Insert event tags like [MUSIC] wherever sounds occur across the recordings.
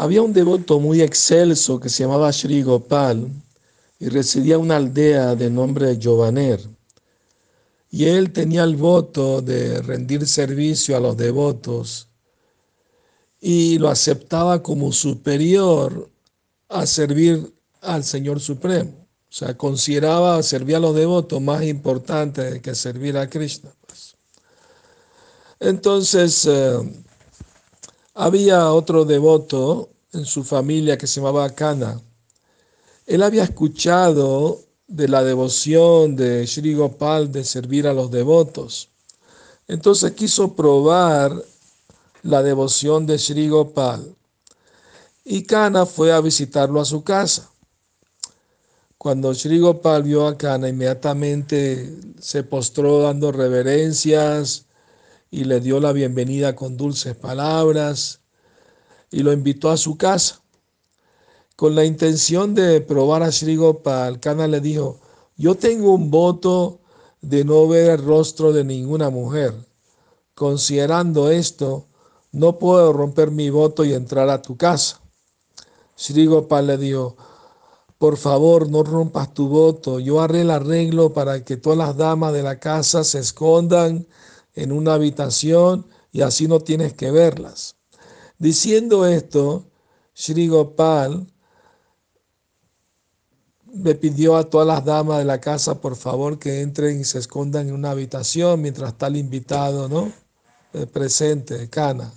Había un devoto muy excelso que se llamaba Sri Gopal y residía en una aldea de nombre Giovaner. Y él tenía el voto de rendir servicio a los devotos y lo aceptaba como superior a servir al Señor Supremo. O sea, consideraba servir a los devotos más importante que servir a Krishna. Pues. Entonces, eh, había otro devoto en su familia que se llamaba Kana. Él había escuchado de la devoción de Sri Gopal de servir a los devotos. Entonces quiso probar la devoción de Sri Gopal. Y Kana fue a visitarlo a su casa. Cuando Sri Gopal vio a Kana, inmediatamente se postró dando reverencias y le dio la bienvenida con dulces palabras y lo invitó a su casa. Con la intención de probar a Sri Gopal, Kana le dijo, yo tengo un voto de no ver el rostro de ninguna mujer. Considerando esto, no puedo romper mi voto y entrar a tu casa. Sri Gopal le dijo, por favor, no rompas tu voto. Yo haré el arreglo para que todas las damas de la casa se escondan en una habitación y así no tienes que verlas. Diciendo esto, Sri Gopal me pidió a todas las damas de la casa, por favor, que entren y se escondan en una habitación mientras está el invitado, ¿no? Eh, presente, Cana.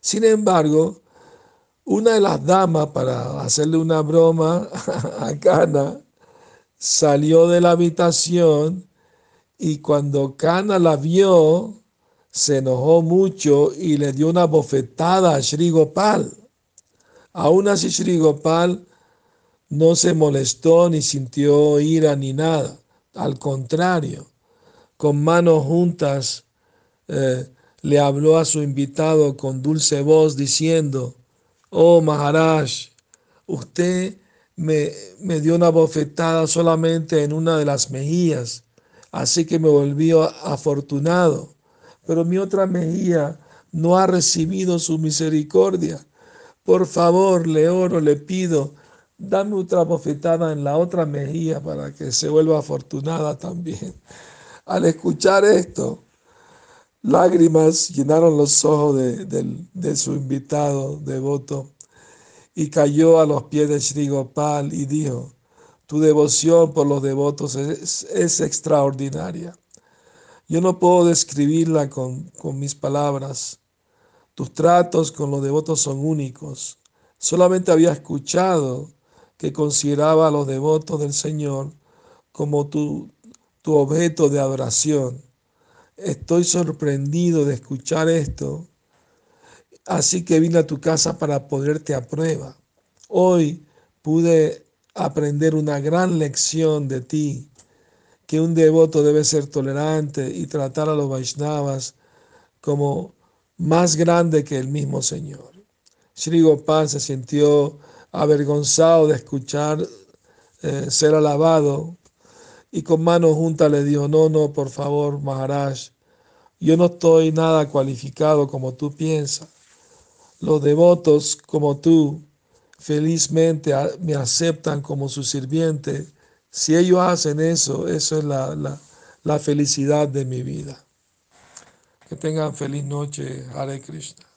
Sin embargo, una de las damas, para hacerle una broma [LAUGHS] a Cana, salió de la habitación y cuando Cana la vio, se enojó mucho y le dio una bofetada a Sri Gopal. Aún así Sri Gopal no se molestó ni sintió ira ni nada. Al contrario, con manos juntas eh, le habló a su invitado con dulce voz diciendo, oh Maharaj, usted me, me, dio una bofetada solamente en una de las mejillas, así que me volvió afortunado, pero mi otra mejilla no ha recibido su misericordia. Por favor, le oro, le pido, dame otra bofetada en la otra mejilla para que se vuelva afortunada también. Al escuchar esto, Lágrimas llenaron los ojos de, su invitado devoto y cayó a los pies de Sri Gopal y dijo, tu devoción por los devotos es, extraordinaria. Yo no puedo describirla con, con mis palabras. Tus tratos con los devotos son únicos. Solamente había escuchado que consideraba a los devotos del Señor como tu, tu objeto de adoración Estoy sorprendido de escuchar esto, así que vine a tu casa para ponerte a prueba. Hoy pude aprender una gran lección de ti, que un devoto debe ser tolerante y tratar a los Vaishnavas como más grande que el mismo Señor. Sri Gopal se sintió avergonzado de escuchar eh, ser alabado y con manos juntas le dijo, no, no, por favor, Maharaj, yo no estoy nada cualificado como tú piensas. Los devotos como tú felizmente me aceptan como su sirviente. Si ellos hacen eso, eso es la, la, la felicidad de mi vida. Que tengan feliz noche, Hare Krishna.